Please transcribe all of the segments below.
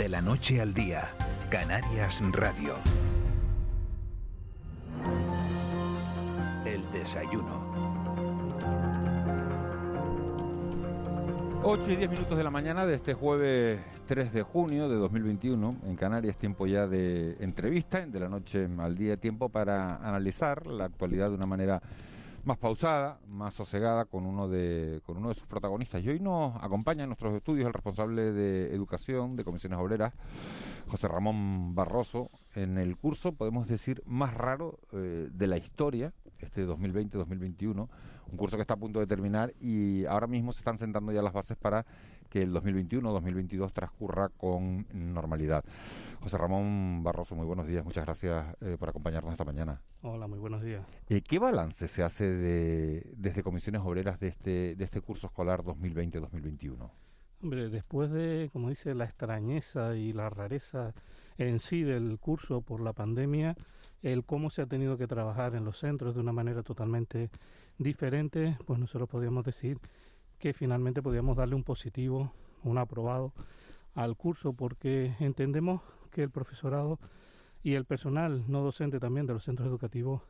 De la noche al día, Canarias Radio. El desayuno. 8 y 10 minutos de la mañana de este jueves 3 de junio de 2021 en Canarias, tiempo ya de entrevista, de la noche al día, tiempo para analizar la actualidad de una manera más pausada, más sosegada con uno de con uno de sus protagonistas. Y hoy nos acompaña en nuestros estudios el responsable de educación de comisiones obreras, José Ramón Barroso, en el curso, podemos decir, más raro eh, de la historia, este 2020-2021, un curso que está a punto de terminar y ahora mismo se están sentando ya las bases para que el 2021-2022 transcurra con normalidad. José Ramón Barroso, muy buenos días, muchas gracias eh, por acompañarnos esta mañana. Hola, muy buenos días. Eh, ¿Qué balance se hace de, desde Comisiones Obreras de este, de este curso escolar 2020-2021? Hombre, después de, como dice, la extrañeza y la rareza en sí del curso por la pandemia, el cómo se ha tenido que trabajar en los centros de una manera totalmente diferente, pues nosotros podríamos decir que finalmente podríamos darle un positivo, un aprobado al curso, porque entendemos que el profesorado y el personal no docente también de los centros educativos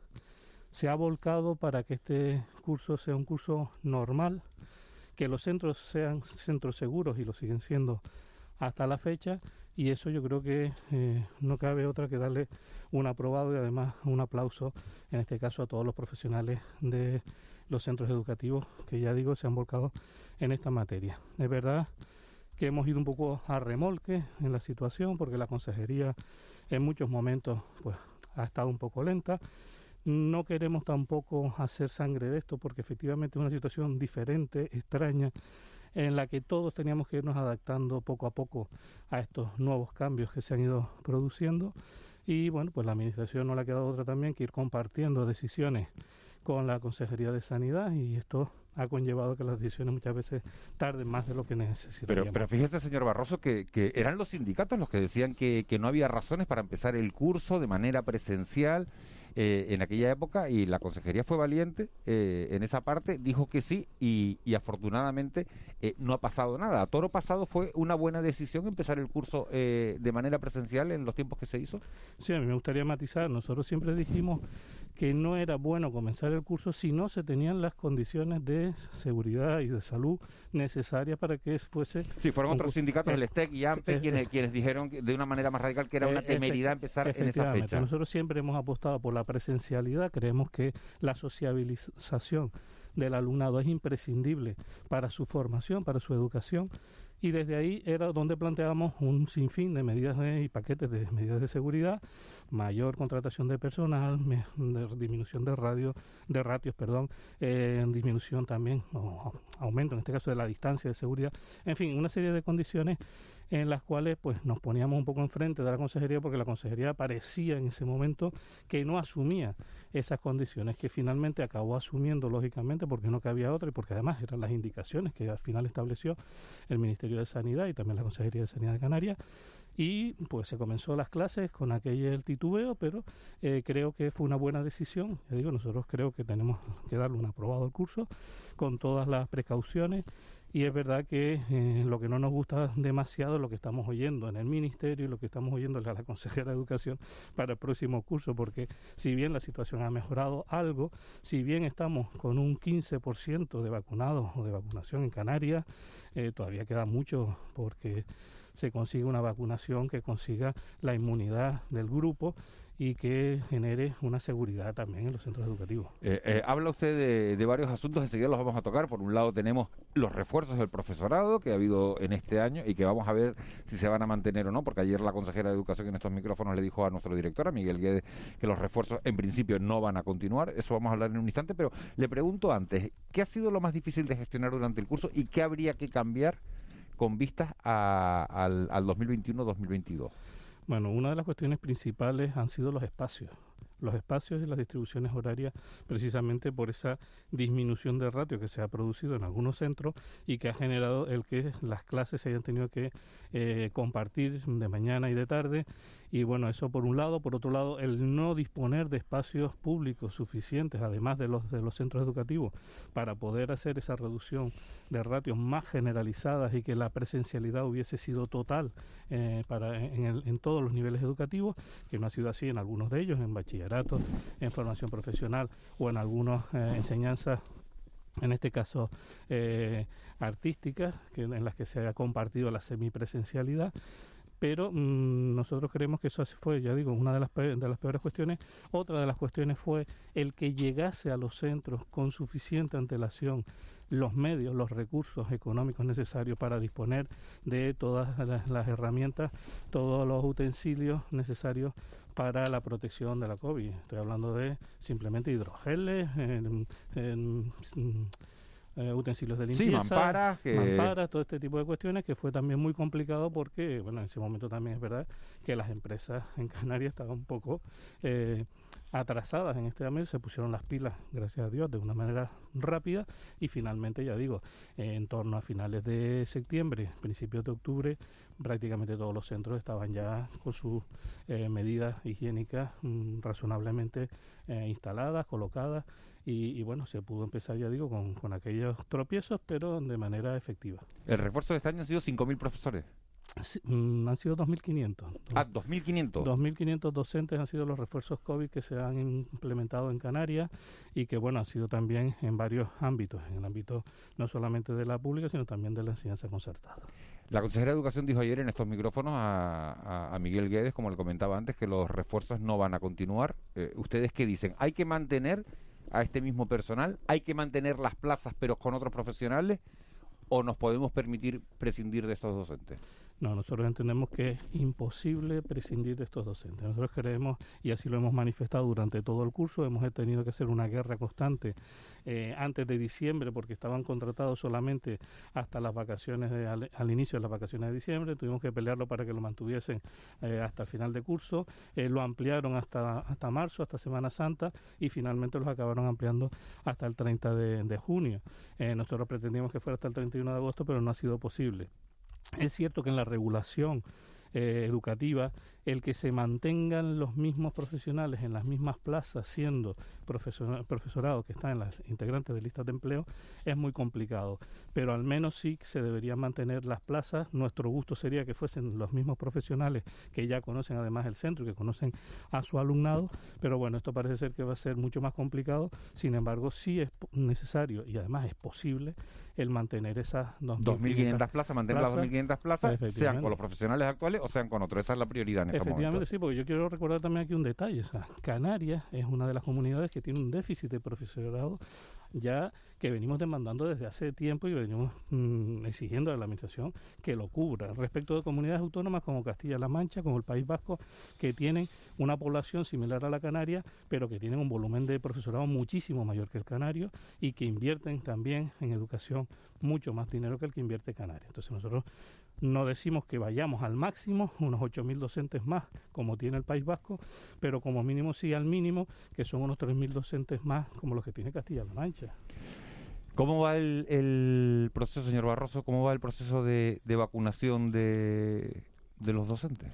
se ha volcado para que este curso sea un curso normal, que los centros sean centros seguros y lo siguen siendo hasta la fecha y eso yo creo que eh, no cabe otra que darle un aprobado y además un aplauso en este caso a todos los profesionales de los centros educativos que ya digo se han volcado en esta materia. Es verdad que hemos ido un poco a remolque en la situación porque la consejería en muchos momentos pues ha estado un poco lenta. No queremos tampoco hacer sangre de esto porque efectivamente es una situación diferente, extraña, en la que todos teníamos que irnos adaptando poco a poco a estos nuevos cambios que se han ido produciendo. Y bueno, pues la Administración no le ha quedado otra también que ir compartiendo decisiones con la Consejería de Sanidad y esto ha conllevado que las decisiones muchas veces tarden más de lo que necesitaríamos. Pero, pero fíjese, señor Barroso, que, que eran los sindicatos los que decían que, que no había razones para empezar el curso de manera presencial eh, en aquella época y la consejería fue valiente eh, en esa parte, dijo que sí y, afortunadamente eh, no ha pasado nada. A toro pasado fue una buena decisión empezar el curso de manera presencial en los tiempos que se hizo. Sí, a mí me gustaría matizar. Nosotros siempre dijimos que no era bueno comenzar el curso si no se tenían las condiciones de seguridad y de salud necesarias para que fuese... Sí, fueron otros sindicatos, el STEC y AMPE, quienes, quienes dijeron de una manera más radical que era una temeridad empezar en esa fecha. Nosotros siempre hemos apostado por la presencialidad, creemos que la sociabilización del alumnado es imprescindible para su formación, para su educación. Y desde ahí era donde planteábamos un sinfín de medidas y paquetes de medidas de seguridad, mayor contratación de personal, disminución de radio, de ratios, perdón, eh, disminución también o aumento en este caso de la distancia de seguridad, en fin, una serie de condiciones en las cuales pues nos poníamos un poco enfrente de la consejería porque la consejería parecía en ese momento que no asumía esas condiciones que finalmente acabó asumiendo lógicamente porque no cabía otra y porque además eran las indicaciones que al final estableció el Ministerio de Sanidad y también la Consejería de Sanidad de Canarias y pues se comenzó las clases con aquel titubeo, pero eh, creo que fue una buena decisión. Ya digo, nosotros creo que tenemos que darle un aprobado al curso con todas las precauciones y es verdad que eh, lo que no nos gusta demasiado es lo que estamos oyendo en el Ministerio y lo que estamos oyendo a la consejera de Educación para el próximo curso, porque si bien la situación ha mejorado algo, si bien estamos con un 15% de vacunados o de vacunación en Canarias, eh, todavía queda mucho porque se consiga una vacunación que consiga la inmunidad del grupo y que genere una seguridad también en los centros educativos. Eh, eh, habla usted de, varios asuntos, enseguida los vamos a tocar. Por un lado tenemos los refuerzos del profesorado que ha habido en este año y que vamos a ver si se van a mantener o no, porque ayer la consejera de Educación en estos micrófonos le dijo a nuestro director, a Miguel Guedes, que los refuerzos en principio no van a continuar. Eso vamos a hablar en un instante, pero le pregunto antes, ¿qué ha sido lo más difícil de gestionar durante el curso y qué habría que cambiar con vistas al, al 2021-2022? Bueno, una de las cuestiones principales han sido los espacios. Los espacios y las distribuciones horarias, precisamente por esa disminución de ratio que se ha producido en algunos centros y que ha generado el que las clases se hayan tenido que eh, compartir de mañana y de tarde Y bueno, eso por un lado. Por otro lado, el no disponer de espacios públicos suficientes, además de los de los centros educativos, para poder hacer esa reducción de ratios más generalizadas y que la presencialidad hubiese sido total eh, para en, todos los niveles educativos, que no ha sido así en algunos de ellos, en bachillerato, en formación profesional o en algunas eh, enseñanzas en este caso eh, artísticas, en las que se ha compartido la semipresencialidad, pero mmm, nosotros creemos que eso fue, ya digo, una de las, de las peores cuestiones. Otra de las cuestiones fue el que llegase a los centros con suficiente antelación los medios, los recursos económicos necesarios para disponer de todas las, herramientas, todos los utensilios necesarios para la protección de la COVID. Estoy hablando de simplemente hidrogeles, eh, utensilios de limpieza, sí, mamparas, que... mamparas, todo este tipo de cuestiones que fue también muy complicado porque, bueno, en ese momento también es verdad que las empresas en Canarias estaban un poco eh, atrasadas en este ámbito, se pusieron las pilas, gracias a Dios, de una manera rápida y finalmente, ya digo, eh, en torno a finales de septiembre, principios de octubre, prácticamente todos los centros estaban ya con sus eh, medidas higiénicas mmm, razonablemente eh, instaladas, colocadas y, y, bueno, se pudo empezar, ya digo, con, con aquellos tropiezos, pero de manera efectiva. El refuerzo de este año han sido 5.000 profesores. Sí, mm, han sido 2.500. Ah, 2.500. 2.500 docentes han sido los refuerzos COVID que se han implementado en Canarias y que, bueno, han sido también en varios ámbitos, en el ámbito no solamente de la pública, sino también de la enseñanza concertada. La consejera de Educación dijo ayer en estos micrófonos a, a, a Miguel Guedes, como le comentaba antes, que los refuerzos no van a continuar. Eh, ¿Ustedes qué dicen? ¿Hay que mantener a este mismo personal? ¿Hay que mantener las plazas pero con otros profesionales? ¿O nos podemos permitir prescindir de estos docentes? No, nosotros entendemos que es imposible prescindir de estos docentes. Nosotros creemos, y así lo hemos manifestado durante todo el curso, hemos tenido que hacer una guerra constante eh, antes de diciembre porque estaban contratados solamente hasta las vacaciones, de, al, inicio de las vacaciones de diciembre. Tuvimos que pelearlo para que lo mantuviesen eh, hasta el final de curso. Eh, lo ampliaron hasta, hasta marzo, hasta Semana Santa, y finalmente los acabaron ampliando hasta el 30 de, de junio. Nosotros pretendíamos que fuera hasta el 31 de agosto, pero no ha sido posible. Es cierto que en la regulación eh, educativa el que se mantengan los mismos profesionales en las mismas plazas siendo profesor, profesorado que están en las integrantes de listas de empleo es muy complicado. Pero al menos sí se deberían mantener las plazas. Nuestro gusto sería que fuesen los mismos profesionales que ya conocen además el centro y que conocen a su alumnado. Pero bueno esto parece ser que va a ser mucho más complicado. Sin embargo sí es necesario y además es posible el mantener esas 2.500 plazas mantener plazas, las 2.500 plazas sean con los profesionales actuales o sean con otros. Esa es la prioridad Efectivamente, sí, porque yo quiero recordar también aquí un detalle. O sea, Canarias es una de las comunidades que tiene un déficit de profesorado ya que venimos demandando desde hace tiempo y venimos mmm, exigiendo a la Administración que lo cubra. Respecto de comunidades autónomas como Castilla-La Mancha, como el País Vasco, que tienen una población similar a la canaria, pero que tienen un volumen de profesorado muchísimo mayor que el canario y que invierten también en educación mucho más dinero que el que invierte Canarias. Entonces nosotros no decimos que vayamos al máximo, unos 8.000 docentes más, como tiene el País Vasco, pero como mínimo sí al mínimo, que son unos 3.000 docentes más, como los que tiene Castilla-La Mancha. ¿Cómo va el, el, proceso, señor Barroso? ¿Cómo va el proceso de, de vacunación de, de los docentes?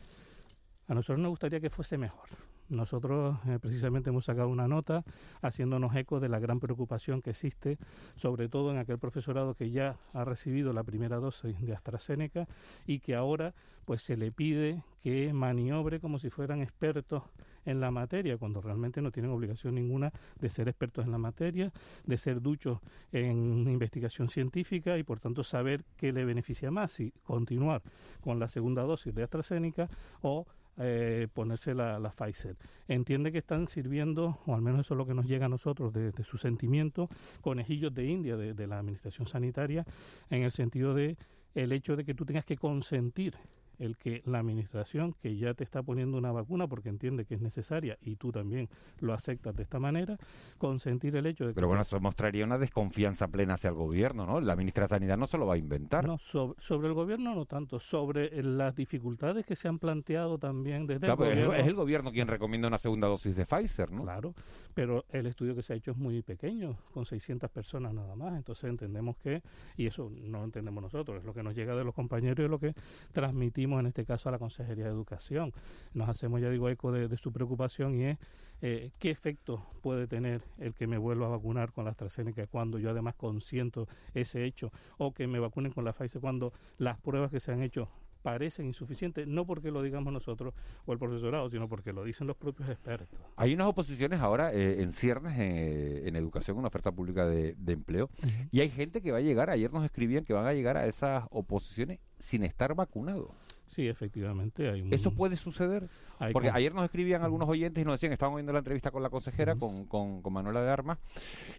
A nosotros nos gustaría que fuese mejor. Nosotros eh, precisamente hemos sacado una nota haciéndonos eco de la gran preocupación que existe, sobre todo en aquel profesorado que ya ha recibido la primera dosis de AstraZeneca y que ahora pues se le pide que maniobre como si fueran expertos en la materia, cuando realmente no tienen obligación ninguna de ser expertos en la materia, de ser duchos en investigación científica y por tanto saber qué le beneficia más, si continuar con la segunda dosis de AstraZeneca o eh, ponerse la, la, Pfizer. Entiende que están sirviendo, o al menos eso es lo que nos llega a nosotros de, su sentimiento, conejillos de India de, de, la administración sanitaria, en el sentido de el hecho de que tú tengas que consentir el que la administración, que ya te está poniendo una vacuna porque entiende que es necesaria y tú también lo aceptas de esta manera, consentir el hecho de que... Pero bueno, eso mostraría una desconfianza plena hacia el gobierno, ¿no? La ministra de Sanidad no se lo va a inventar. No, sobre, sobre el gobierno no tanto, sobre las dificultades que se han planteado también desde claro, el gobierno. Es el gobierno quien recomienda una segunda dosis de Pfizer, ¿no? Claro, pero el estudio que se ha hecho es muy pequeño, con 600 personas nada más, entonces entendemos que, y eso no lo entendemos nosotros, es lo que nos llega de los compañeros y es lo que transmitimos en este caso a la Consejería de Educación. Nos hacemos, ya digo, eco de, su preocupación y es eh, qué efecto puede tener el que me vuelva a vacunar con la AstraZeneca cuando yo además consiento ese hecho o que me vacunen con la Pfizer cuando las pruebas que se han hecho parecen insuficientes, no porque lo digamos nosotros o el profesorado, sino porque lo dicen los propios expertos. Hay unas oposiciones ahora eh, en ciernes eh, en educación, una oferta pública de, empleo, y hay gente que va a llegar, ayer nos escribían que van a llegar a esas oposiciones sin estar vacunados. Sí, efectivamente. Hay ¿Eso puede suceder? Porque ayer nos escribían algunos oyentes y nos decían, estaban viendo la entrevista con la consejera, con, con, Manuela de Armas,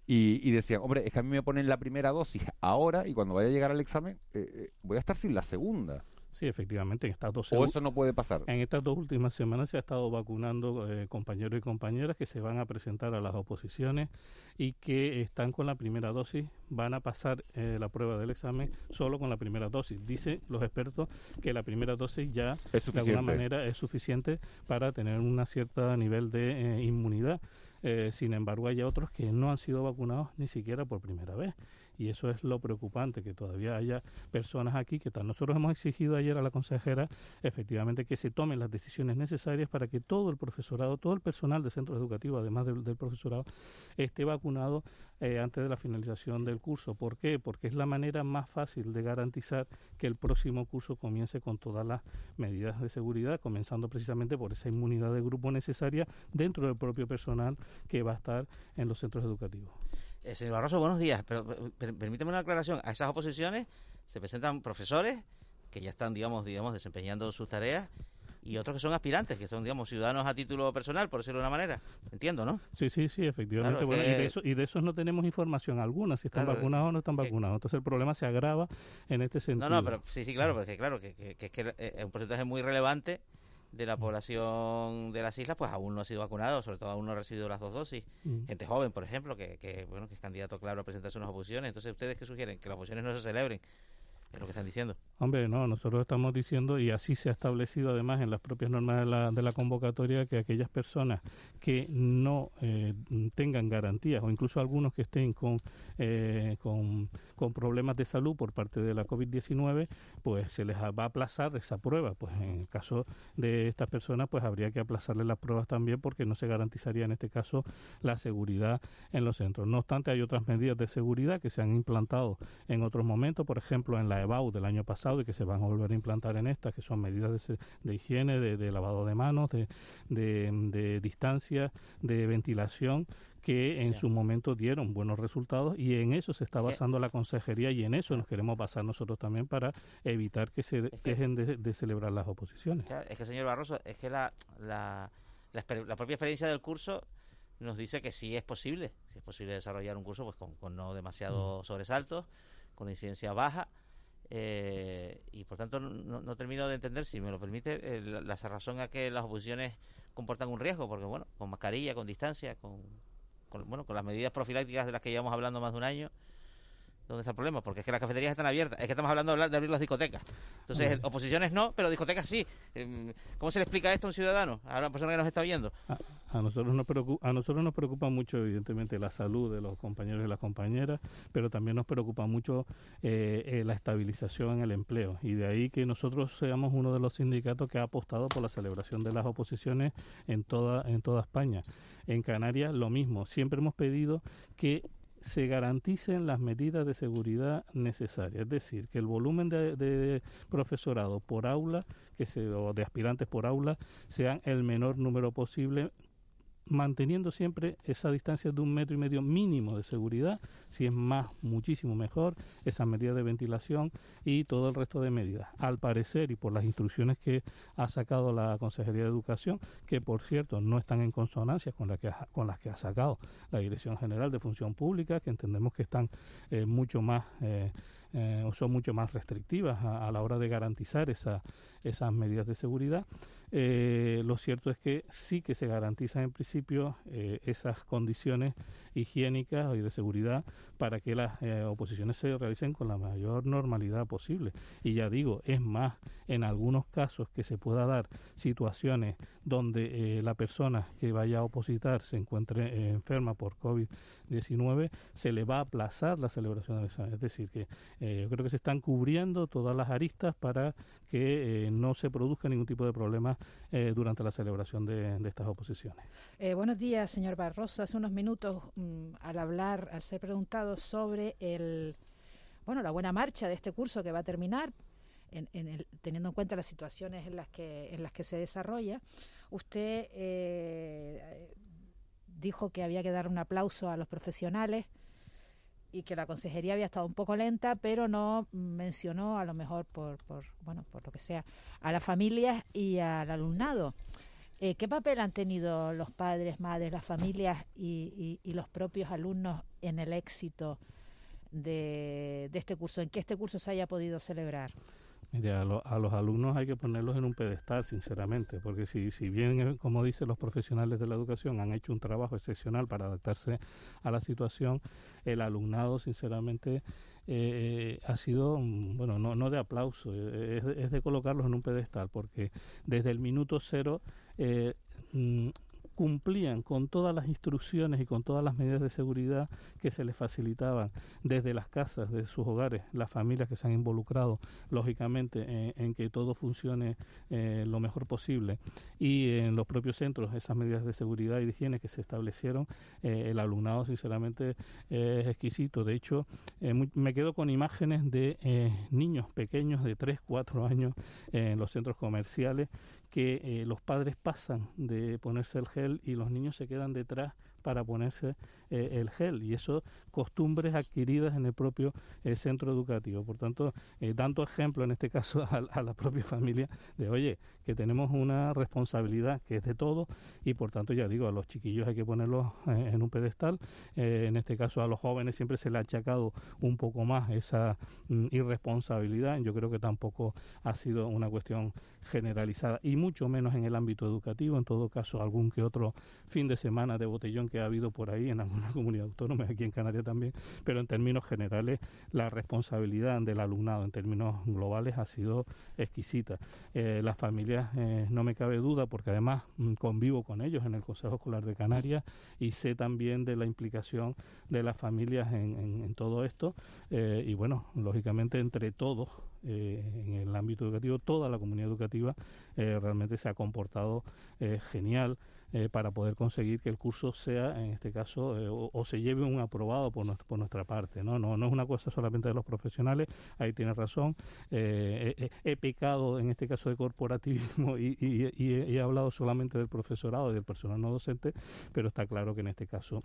y, decían, hombre, es que a mí me ponen la primera dosis ahora y cuando vaya a llegar al examen eh, voy a estar sin la segunda. Sí, efectivamente, en estas dos ¿O eso no puede pasar? En estas dos últimas semanas se ha estado vacunando eh, compañeros y compañeras que se van a presentar a las oposiciones y que están con la primera dosis, van a pasar eh, la prueba del examen solo con la primera dosis. Dicen los expertos que la primera dosis ya de alguna manera es suficiente para tener un cierto nivel de eh, inmunidad. sin embargo, hay otros que no han sido vacunados ni siquiera por primera vez y eso es lo preocupante, que todavía haya personas aquí que tal. Nosotros hemos exigido ayer a la consejera efectivamente que se tomen las decisiones necesarias para que todo el profesorado, todo el personal de centros educativos, además del, profesorado, esté vacunado eh, antes de la finalización del curso. ¿Por qué? Porque es la manera más fácil de garantizar que el próximo curso comience con todas las medidas de seguridad, comenzando precisamente por esa inmunidad de grupo necesaria dentro del propio personal que va a estar en los centros educativos. Eh, señor Barroso, buenos días, pero permíteme una aclaración. A esas oposiciones se presentan profesores que ya están, digamos, digamos, desempeñando sus tareas y otros que son aspirantes, que son, digamos, ciudadanos a título personal, por decirlo de una manera. Entiendo, ¿no? Sí, sí, sí, efectivamente. y, de eso, y de esos no tenemos información alguna, si están vacunados o no están vacunados. Entonces el problema se agrava en este sentido. No, no, pero sí, sí, claro, porque claro, que, que, que es que es un porcentaje muy relevante de la población de las islas pues aún no ha sido vacunado, sobre todo aún no ha recibido las dos dosis. Mm. Gente joven, por ejemplo, que, que, bueno que es candidato claro a presentarse unas oposiciones. Entonces, ¿ustedes qué sugieren? Que las oposiciones no se celebren. Es lo que están diciendo. Hombre, no, nosotros estamos diciendo, y así se ha establecido además en las propias normas de la, de la convocatoria, que aquellas personas que no eh, tengan garantías, o incluso algunos que estén con, eh, con, con, problemas de salud por parte de la COVID-19, pues se les va a aplazar esa prueba. Pues en el caso de estas personas, pues habría que aplazarle las pruebas también porque no se garantizaría en este caso la seguridad en los centros. No obstante, hay otras medidas de seguridad que se han implantado en otros momentos, por ejemplo, en la EBAU del año pasado, y que se van a volver a implantar en estas, que son medidas de, higiene, de, lavado de manos, de, de, distancia, de ventilación, que en su momento dieron buenos resultados y en eso se está basando la consejería y en eso nos queremos basar nosotros también para evitar que se dejen de, celebrar las oposiciones. es que, señor Barroso, es que la, la, la, propia experiencia del curso nos dice que sí es posible, si es posible desarrollar un curso pues con, con no demasiados mm. sobresaltos, con incidencia baja eh, y por tanto no, termino de entender, si me lo permite, la, razón a que las oposiciones comportan un riesgo, porque bueno, con mascarilla, con distancia, con, bueno, con las medidas profilácticas de las que llevamos hablando más de un año, ¿Dónde está el problema? Porque es que las cafeterías están abiertas. Es que estamos hablando de, abrir las discotecas. Entonces, oposiciones no, pero discotecas sí. Em, ¿Cómo se le explica esto a un ciudadano, a una persona que nos está viendo? A, nosotros, nos preocupa, a nosotros nos preocupa mucho, evidentemente, la salud de los compañeros y las compañeras, pero también nos preocupa mucho eh, eh, la estabilización en el empleo. Y de ahí que nosotros seamos uno de los sindicatos que ha apostado por la celebración de las oposiciones en toda, en toda España. En Canarias, lo mismo. Siempre hemos pedido que se garanticen las medidas de seguridad necesarias, es decir, que el volumen de, profesorado por aula, que se, o de aspirantes por aula, sean el menor número posible manteniendo siempre esa distancia de un metro y medio mínimo de seguridad, si es más, muchísimo mejor, esas medidas de ventilación y todo el resto de medidas. Al parecer, y por las instrucciones que ha sacado la Consejería de Educación, que por cierto no están en consonancia con, la que con las que ha sacado la Dirección General de Función Pública, que entendemos que están eh, mucho más... Eh, eh, o son mucho más restrictivas a, la hora de garantizar esa, esas medidas de seguridad. eh, lo cierto es que sí que se garantizan en principio eh, esas condiciones higiénicas y de seguridad para que las eh, oposiciones se realicen con la mayor normalidad posible. Y ya digo, es más, en algunos casos que se pueda dar situaciones donde la persona que vaya a opositar se encuentre enferma por COVID-19, se le va a aplazar la celebración del examen. Es decir, que yo creo que se están cubriendo todas las aristas para que no se produzca ningún tipo de problema eh, durante la celebración de, estas oposiciones. Eh, buenos días, señor Barroso. Hace unos minutos, mm, al hablar, al ser preguntado sobre el, bueno, la buena marcha de este curso que va a terminar, en, el, teniendo en cuenta las situaciones en las que en las que se desarrolla, usted eh, dijo que había que dar un aplauso a los profesionales y que la consejería había estado un poco lenta, pero no mencionó a lo mejor por, por bueno, por lo que sea, a las familias y al alumnado. Eh, ¿Qué papel han tenido los padres, madres, las familias y, y, los propios alumnos en el éxito de, de este curso, en que este curso se haya podido celebrar? Mire, a, los alumnos hay que ponerlos en un pedestal, sinceramente, porque si, si bien, eh, como dicen los profesionales de la educación, han hecho un trabajo excepcional para adaptarse a la situación, el alumnado, sinceramente, eh, ha sido, mm, bueno, no, no de aplauso, eh, es, de colocarlos en un pedestal, porque desde el minuto cero eh, mm, cumplían con todas las instrucciones y con todas las medidas de seguridad que se les facilitaban desde las casas, de sus hogares, las familias que se han involucrado, lógicamente, en, que todo funcione eh, lo mejor posible y en los propios centros, esas medidas de seguridad y de higiene que se establecieron, eh, el alumnado, sinceramente, es exquisito. De hecho, eh, me quedo con imágenes de niños pequeños de 3, 4 años en los centros comerciales que eh, los padres pasan de ponerse el gel y los niños se quedan detrás para ponerse eh, el gel y eso costumbres adquiridas en el propio eh, centro educativo. Por tanto, dando ejemplo en este caso a, la propia familia de, oye, que tenemos una responsabilidad que es de todo y por tanto, ya digo, a los chiquillos hay que ponerlos en un pedestal. en este caso, a los jóvenes siempre se le ha achacado un poco más esa mm, irresponsabilidad. Yo creo que tampoco ha sido una cuestión generalizada y mucho menos en el ámbito educativo, en todo caso algún que otro fin de semana de botellón que ha habido por ahí en alguna comunidad autónoma, aquí en Canarias también, pero en términos generales la responsabilidad del alumnado en términos globales ha sido exquisita. Eh, las familias, eh, no me cabe duda, porque además mm, convivo con ellos en el Consejo Escolar de Canarias y sé también de la implicación de las familias en, todo esto eh, y bueno, lógicamente entre todos eh, en el ámbito educativo, toda la comunidad educativa eh, realmente se ha comportado eh, genial para poder conseguir que el curso sea, en este caso, o, se lleve un aprobado por, nuestra, por nuestra parte. ¿no? No, no es una cosa solamente de los profesionales, ahí tiene razón. he pecado en este caso de corporativismo y, he hablado solamente del profesorado y del personal no docente, pero está claro que en este caso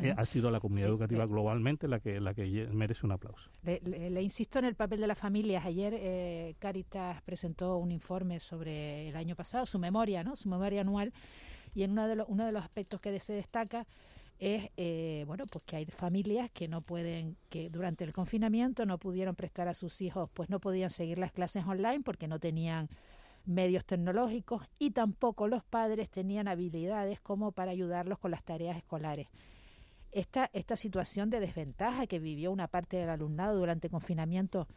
eh, ha sido la comunidad educativa globalmente la que la que merece un aplauso. Le, insisto en el papel de las familias. Ayer eh, Caritas presentó un informe sobre el año pasado, su memoria, ¿no? Su memoria anual, y en uno de los uno de los aspectos que se destaca es eh, bueno pues que hay familias que no pueden que durante el confinamiento no pudieron prestar a sus hijos pues no podían seguir las clases online porque no tenían medios tecnológicos y tampoco los padres tenían habilidades como para ayudarlos con las tareas escolares esta, esta situación de desventaja que vivió una parte del alumnado durante el confinamiento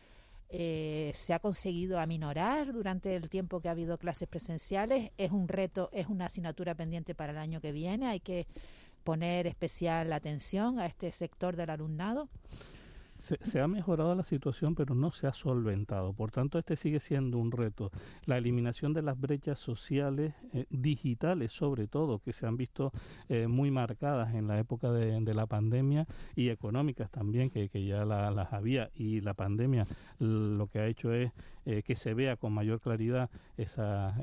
eh, se ha conseguido aminorar durante el tiempo que ha habido clases presenciales. Es un reto, es una asignatura pendiente para el año que viene. Hay que poner especial atención a este sector del alumnado. Se, ha mejorado la situación, pero no se ha solventado. Por tanto, este sigue siendo un reto. La eliminación de las brechas sociales, eh, digitales sobre todo, que se han visto eh, muy marcadas en la época de, la pandemia y económicas también, que, ya las había. Y la pandemia lo que ha hecho es eh, que se vea con mayor claridad esas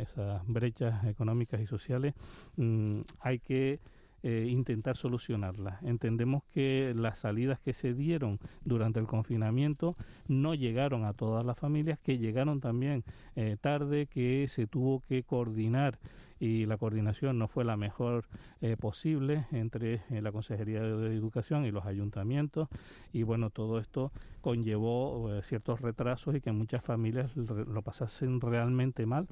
brechas económicas y sociales. Mm, hay que eh, intentar solucionarla. Entendemos que las salidas que se dieron durante el confinamiento no llegaron a todas las familias, que llegaron también eh, tarde, que se tuvo que coordinar y la coordinación no fue la mejor eh, posible entre la Consejería de Educación y los ayuntamientos y bueno, todo esto conllevó ciertos retrasos y que muchas familias lo pasasen realmente mal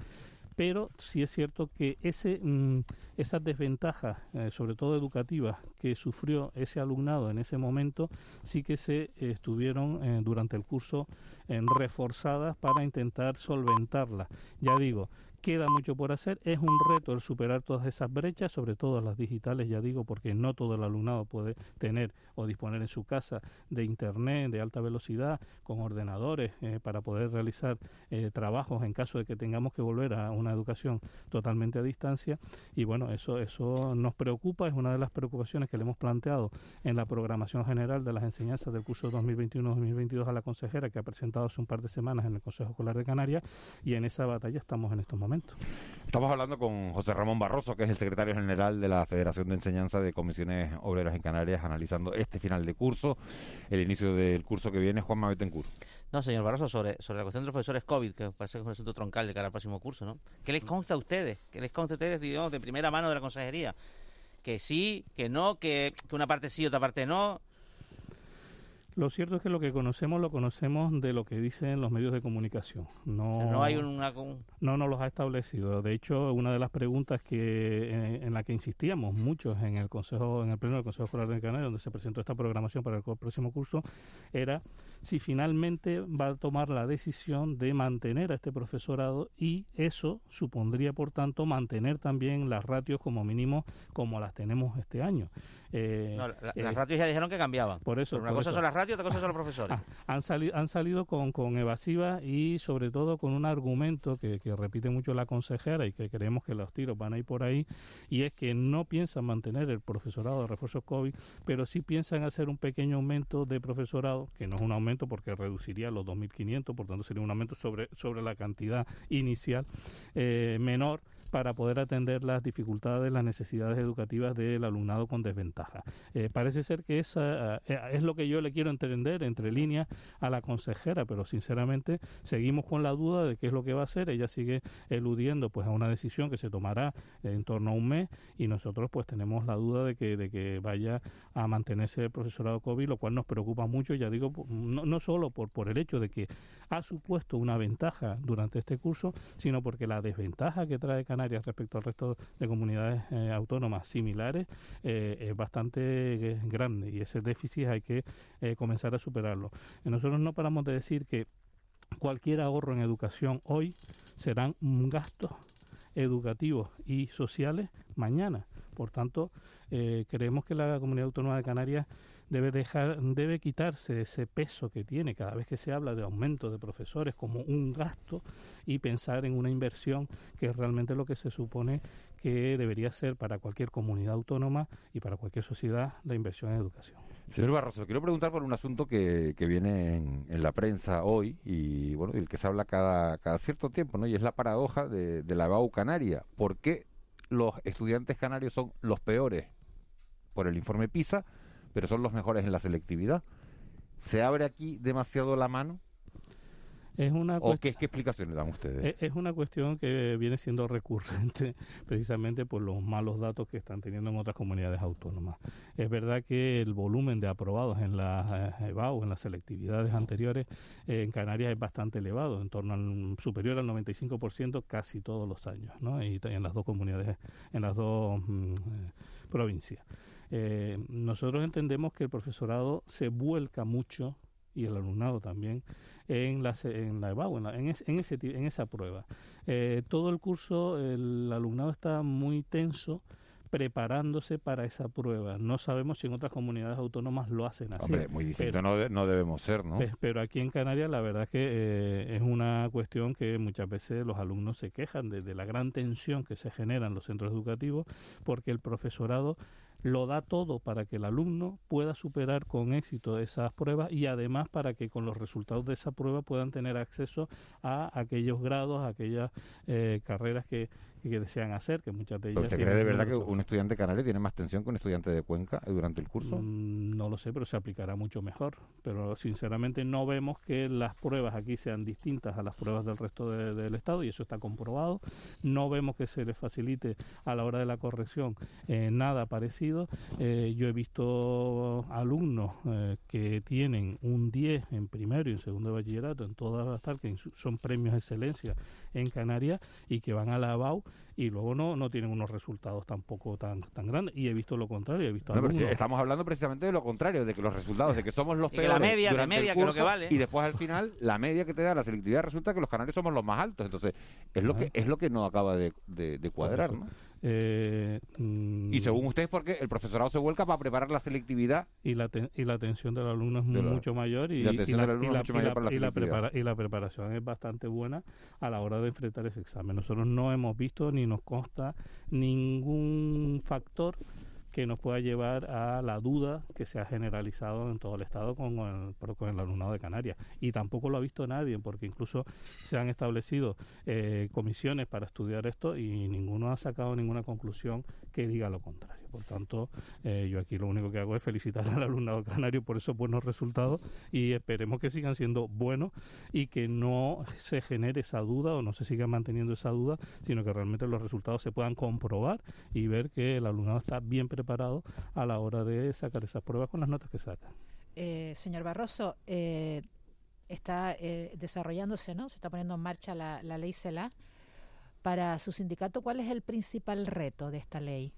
pero sí es cierto que ese, mm, esas desventajas, eh, sobre todo educativas, que sufrió ese alumnado en ese momento, sí que se estuvieron durante el curso reforzadas para intentar solventarlas. Ya digo, Queda mucho por hacer, es un reto el superar todas esas brechas, sobre todo las digitales, ya digo, porque no todo el alumnado puede tener o disponer en su casa de internet de alta velocidad con ordenadores eh, para poder realizar eh, trabajos en caso de que tengamos que volver a una educación totalmente a distancia. Y bueno, eso, eso nos preocupa, es una de las preocupaciones que le hemos planteado en la programación general de las enseñanzas del curso 2021-2022 a la consejera que ha presentado hace un par de semanas en el Consejo Escolar de Canarias y en esa batalla estamos en estos momentos. Estamos hablando con José Ramón Barroso, que es el secretario general de la Federación de Enseñanza de Comisiones Obreras en Canarias, analizando este final de curso, el inicio del curso que viene. Juan Mabetencur. No, señor Barroso, sobre, sobre la cuestión de los profesores COVID, que parece que es un asunto troncal de cara al próximo curso, ¿no? ¿Qué les consta a ustedes? ¿Qué les consta a ustedes, digamos, de primera mano de la consejería? Que sí, que no, que, que una parte sí, otra parte no. Lo cierto es que lo que conocemos lo conocemos de lo que dicen los medios de comunicación. No, no hay una... No nos los ha establecido. De hecho, una de las preguntas que eh, en, la que insistíamos muchos en el Consejo, en el pleno del Consejo Escolar de Canarias, donde se presentó esta programación para el próximo curso, era si finalmente va a tomar la decisión de mantener a este profesorado y eso supondría, por tanto, mantener también las ratios como mínimo como las tenemos este año. Eh, las eh, ratios ya dijeron que cambiaban. Por eso. una cosa son las ratios, otra cosa son los profesores. Ah, han, salido han salido con, con evasivas y sobre todo con un argumento que, que repite mucho la consejera y que creemos que los tiros van a ir por ahí y es que no piensan mantener el profesorado de refuerzo COVID, pero sí piensan hacer un pequeño aumento de profesorado, que no es un aumento porque reduciría los 2.500, por tanto sería un aumento sobre, sobre la cantidad inicial eh, menor para poder atender las dificultades, las necesidades educativas del alumnado con desventaja. Eh, parece ser que esa eh, es lo que yo le quiero entender entre líneas a la consejera, pero sinceramente seguimos con la duda de qué es lo que va a hacer. Ella sigue eludiendo pues a una decisión que se tomará en torno a un mes y nosotros pues tenemos la duda de que, de que vaya a mantenerse el profesorado COVID, lo cual nos preocupa mucho, ya digo, no, no solo por, por el hecho de que ha supuesto una ventaja durante este curso, sino porque la desventaja que trae Canarias respecto al resto de comunidades eh, autónomas similares eh, es bastante eh, grande y ese déficit hay que comenzar a superarlo. nosotros no paramos de decir que cualquier ahorro en educación hoy serán gastos educativos y sociales mañana. Por tanto, creemos que la Comunidad Autónoma de Canarias debe dejar debe quitarse ese peso que tiene cada vez que se habla de aumento de profesores como un gasto y pensar en una inversión que es realmente lo que se supone que debería ser para cualquier comunidad autónoma y para cualquier sociedad la inversión en educación. Señor Barroso, quiero preguntar por un asunto que, que viene en, la prensa hoy y bueno, del que se habla cada, cada cierto tiempo, ¿no? Y es la paradoja de, de la BAU canaria. ¿Por qué los estudiantes canarios son los peores por el informe PISA? Pero son los mejores en la selectividad. ¿Se abre aquí demasiado la mano? Es una ¿O qué, qué, explicaciones dan ustedes? Es una cuestión que viene siendo recurrente precisamente por los malos datos que están teniendo en otras comunidades autónomas. Es verdad que el volumen de aprobados en las eh, EBAU, en las selectividades anteriores, eh, en Canarias es bastante elevado, en torno al superior al 95% casi todos los años, ¿no? Y en las dos comunidades, en las dos mm, eh, provincias. Eh, nosotros entendemos que el profesorado se vuelca mucho y el alumnado también en la en la EBAU, en, en, ese, en esa prueba. Eh, todo el curso el alumnado está muy tenso preparándose para esa prueba. No sabemos si en otras comunidades autónomas lo hacen así. Hombre, muy distinto no, no, debemos ser, ¿no? Pero aquí en Canarias la verdad es que eh, es una cuestión que muchas veces los alumnos se quejan de, de la gran tensión que se genera en los centros educativos porque el profesorado lo da todo para que el alumno pueda superar con éxito esas pruebas y además para que con los resultados de esa prueba puedan tener acceso a aquellos grados, a aquellas eh, carreras que, que desean hacer, que muchas de ellas... ¿Usted cree de verdad que un estudiante canario tiene más tensión que un estudiante de Cuenca durante el curso? Mm, no lo sé, pero se aplicará mucho mejor. Pero sinceramente no vemos que las pruebas aquí sean distintas a las pruebas del resto del Estado y eso está comprobado. No vemos que se les facilite a la hora de la corrección eh, nada parecido. Eh, yo he visto alumnos eh, que tienen un 10 en primero y en segundo de bachillerato, en todas las tal, que son premios de excelencia en Canarias y que van a la ABAU y luego no, no tienen unos resultados tampoco tan, tan grandes. Y he visto lo contrario, he visto estamos hablando precisamente de lo contrario, de que los resultados, de que somos los peores. la media, la media, que lo que vale. Y después al final, la media que te da la selectividad resulta que los canarios somos los más altos. Entonces, es lo que es lo que no acaba de, de, cuadrar, ¿no? Eh, y según ustedes, porque el profesorado se vuelca para preparar la selectividad. Y la, y la atención del alumno es mucho mayor y la preparación es bastante buena a la hora de enfrentar ese examen. Nosotros no hemos visto ni nos consta ningún factor que nos pueda llevar a la duda que se ha generalizado en todo el Estado con el, con el alumnado de Canarias. Y tampoco lo ha visto nadie, porque incluso se han establecido eh, comisiones para estudiar esto y ninguno ha sacado ninguna conclusión que diga lo contrario. Por tanto, eh, yo aquí lo único que hago es felicitar al alumnado canario por esos buenos resultados y esperemos que sigan siendo buenos y que no se genere esa duda o no se siga manteniendo esa duda, sino que realmente los resultados se puedan comprobar y ver que el alumnado está bien preparado a la hora de sacar esas pruebas con las notas que saca. Eh, señor Barroso, eh, está desarrollándose, ¿no? Se está poniendo en marcha la ley CELA. Para su sindicato, ¿cuál es el principal reto de esta ley?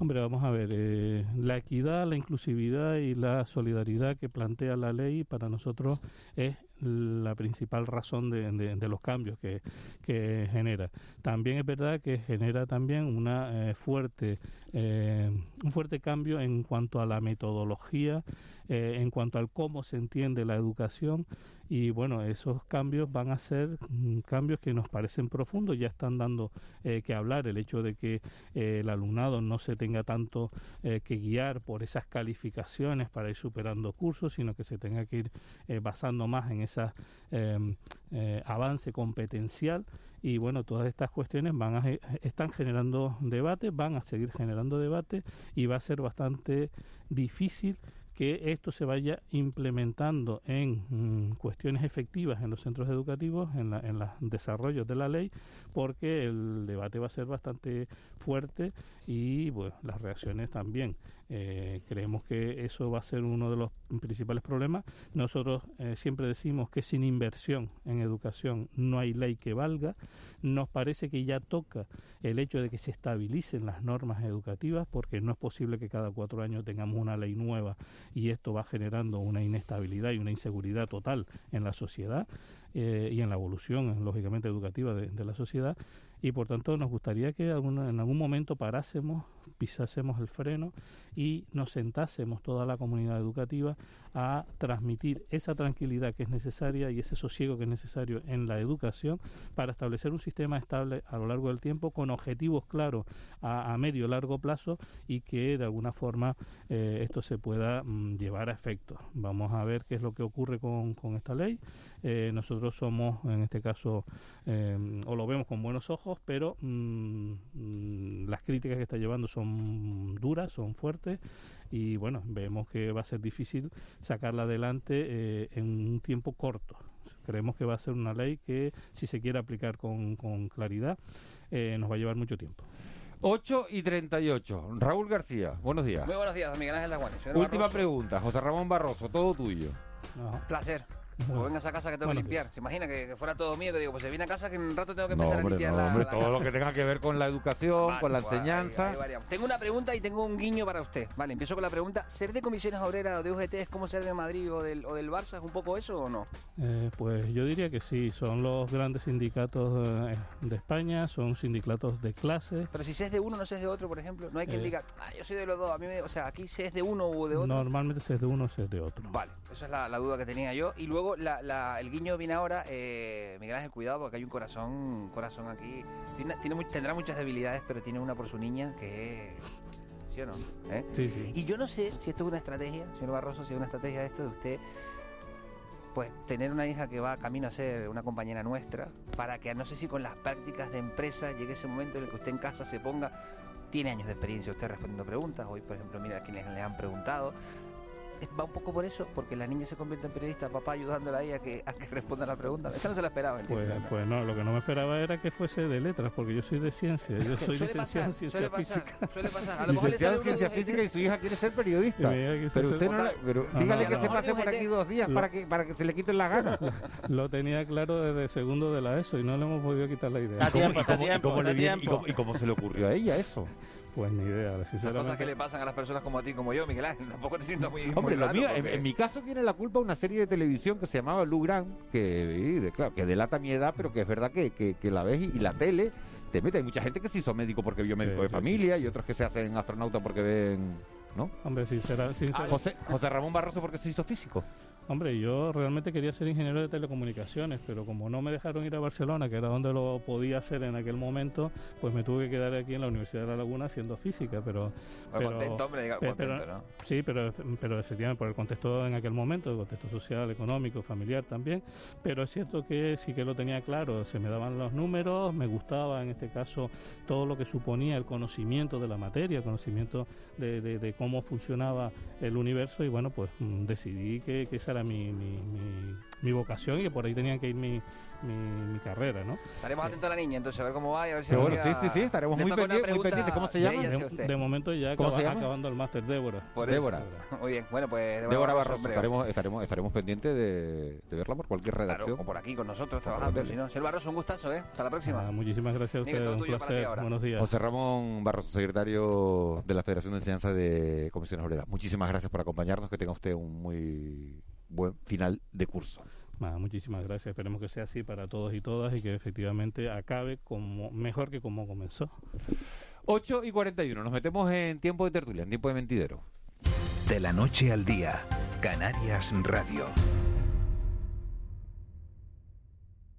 Hombre, vamos a ver, eh, la equidad, la inclusividad y la solidaridad que plantea la ley para nosotros es la principal razón de, los cambios que, que, genera. También es verdad que genera también una eh, fuerte, eh, un fuerte cambio en cuanto a la metodología, en cuanto al cómo se entiende la educación. Y bueno, esos cambios van a ser mm, cambios que nos parecen profundos, ya están dando eh, que hablar. El hecho de que eh, el alumnado no se tenga tanto eh, que guiar por esas calificaciones para ir superando cursos, sino que se tenga que ir basando más en ese em, avance competencial y bueno, todas estas cuestiones van a, están generando debate, van a seguir generando debate y va a ser bastante difícil que esto se vaya implementando en mm, cuestiones efectivas en los centros educativos, en, en los desarrollos de la ley, porque el debate va a ser bastante fuerte y las reacciones también. Eh, creemos que eso va a ser uno de los principales problemas. Nosotros eh, siempre decimos que sin inversión en educación no hay ley que valga. Nos parece que ya toca el hecho de que se estabilicen las normas educativas, porque no es posible que cada cuatro años tengamos una ley nueva y esto va generando una inestabilidad y una inseguridad total en la sociedad eh, y en la evolución, lógicamente, educativa de la sociedad y por tanto nos gustaría que en algún momento parásemos, pisásemos el freno y nos sentásemos toda la comunidad educativa a transmitir esa tranquilidad que es necesaria y ese sosiego que es necesario en la educación para establecer un sistema estable a lo largo del tiempo con objetivos claros a, medio largo plazo y que de alguna forma eh, esto se pueda mm, llevar a efecto. Vamos a ver qué es lo que ocurre con, con esta ley. Eh, nosotros somos, en este caso, eh, o lo vemos con buenos ojos, pero mm, mm, las críticas que está llevando son duras, son fuertes y bueno, vemos que va a ser difícil sacarla adelante eh, en un tiempo corto. Creemos que va a ser una ley que, si se quiere aplicar con, con claridad, eh, nos va a llevar mucho tiempo. 8 y 38. Raúl García, buenos días. Muy buenos días, Miguel Ángel Aguanes. Última pregunta, José Ramón Barroso, todo tuyo. Placer. O venga a esa casa que tengo que limpiar. ¿Se imagina que, fuera todo mío? Que digo, pues se viene a casa que en un rato tengo que empezar a limpiar no, hombre, todo lo que tenga que ver con la educación, con la pues, enseñanza. tengo una pregunta y tengo un guiño para usted. Vale, empiezo con la pregunta. ¿Ser de comisiones obreras o de UGT es como ser de Madrid o del, o del Barça? ¿Es un poco eso o no? Eh, pues yo diría que sí. Son los grandes sindicatos eh, de España, son sindicatos de clase. Pero si se es de uno, no se es de otro, por ejemplo. No hay quien eh, diga, ah, yo soy de los dos. A mí o sea, aquí se es de uno o de otro. Normalmente se es de uno o se es de otro. Vale, esa es la, duda que tenía yo. Y luego la, la, el guiño viene ahora, eh, Miguel Ángel, cuidado porque hay un corazón, corazón aquí. Tiene, tendrá muchas debilidades, pero tiene una por su niña que ¿Sí o no? ¿Eh? Y yo no sé si esto es una estrategia, señor Barroso, si es una estrategia esto de usted, pues tener una hija que va camino a ser una compañera nuestra, para que no sé si con las prácticas de empresa llegue ese momento en el que usted en casa se ponga, tiene años de experiencia usted respondiendo preguntas, hoy por ejemplo mira a quienes le han preguntado, va un poco por eso, porque la niña se convierte en periodista, papá ayudándola ahí a que, a que responda la pregunta. Esa no se la esperaba. Pues, entiendo, ¿no? pues no, lo que no me esperaba era que fuese de letras, porque yo soy de ciencia, yo soy licenciado en ciencia suele pasar, física. suele pasar. A lo mejor le Licenciado sale en ciencia física y su hija quiere ser periodista. Pero ser- usted no, la- pero No, dígale no, que no. se pase por aquí dos días Lo- para que para que se le quiten las ganas. Lo tenía claro desde segundo de la ESO y no le hemos podido quitar la idea. Está tiempo, está a ¿Y tiempo, cómo, está le a viene- y tiempo. cómo- y cómo se le ocurrió a ella eso? Pues ni idea, Esas cosas que le pasan a las personas como a ti, como yo, Miguel Ángel. Tampoco te sientas muy, Hombre, muy lo raro, mío, en, porque- en mi caso tiene la culpa una serie de televisión que se llamaba Lou Grant, que, de- claro, que delata mi edad, pero que es verdad que, que- que la ves y, y la tele te mete. Hay mucha gente que se hizo médico porque vio médico Sí, de sí, familia y otros que se hacen astronautas porque ven... ¿No? Hombre, sincera, sincera- José, José Ramón Barroso porque se hizo físico. Hombre, yo realmente quería ser ingeniero de telecomunicaciones, pero como no me dejaron ir a Barcelona, que era donde lo podía hacer en aquel momento, pues me tuve que quedar aquí en la Universidad de La Laguna haciendo física, pero... Bueno, pero- contento, hombre, diga, contento, ¿no? Sí, pero, pero efectivamente por el contexto en aquel momento, el contexto social, económico, familiar también, pero es cierto que sí que lo tenía claro, se me daban los números, me gustaba en este caso todo lo que suponía el conocimiento de la materia, el conocimiento de, de- de cómo funcionaba el universo y bueno, pues mm, decidí que, que esa era mi, mi, mi- mi vocación y que por ahí tenía que ir mi, mi, mi carrera, ¿no? Estaremos atentos a la niña, entonces, a ver cómo va y a ver si... Bueno, sí, sí, sí, estaremos muy toca una pendi- muy pendientes. ¿Cómo se de llama? De, momento ya ¿Cómo acaba- se llama? acabando el máster Débora. Por Débora. eso. Muy bien, bueno, pues Débora Barroso, estaremos, estaremos, estaremos pendientes de, de verla por cualquier Claro, redacción. o por aquí con nosotros trabajando, si no. Señor Barroso, un gustazo, ¿eh? Hasta la próxima. Ah, muchísimas gracias a Miguel, ustedes, un tuyo para ti placer. ahora. Buenos días. José Ramón Barroso, secretario de la Federación de Enseñanza de Comisiones Obreras. Muchísimas gracias por acompañarnos. Que tenga usted un muy buen final de curso. Muchísimas gracias. Esperemos que sea así para todos y todas y que efectivamente acabe como mejor que como comenzó. 8 y 41. Nos metemos en tiempo de tertulia, en tiempo de mentidero. De la noche al día, Canarias Radio.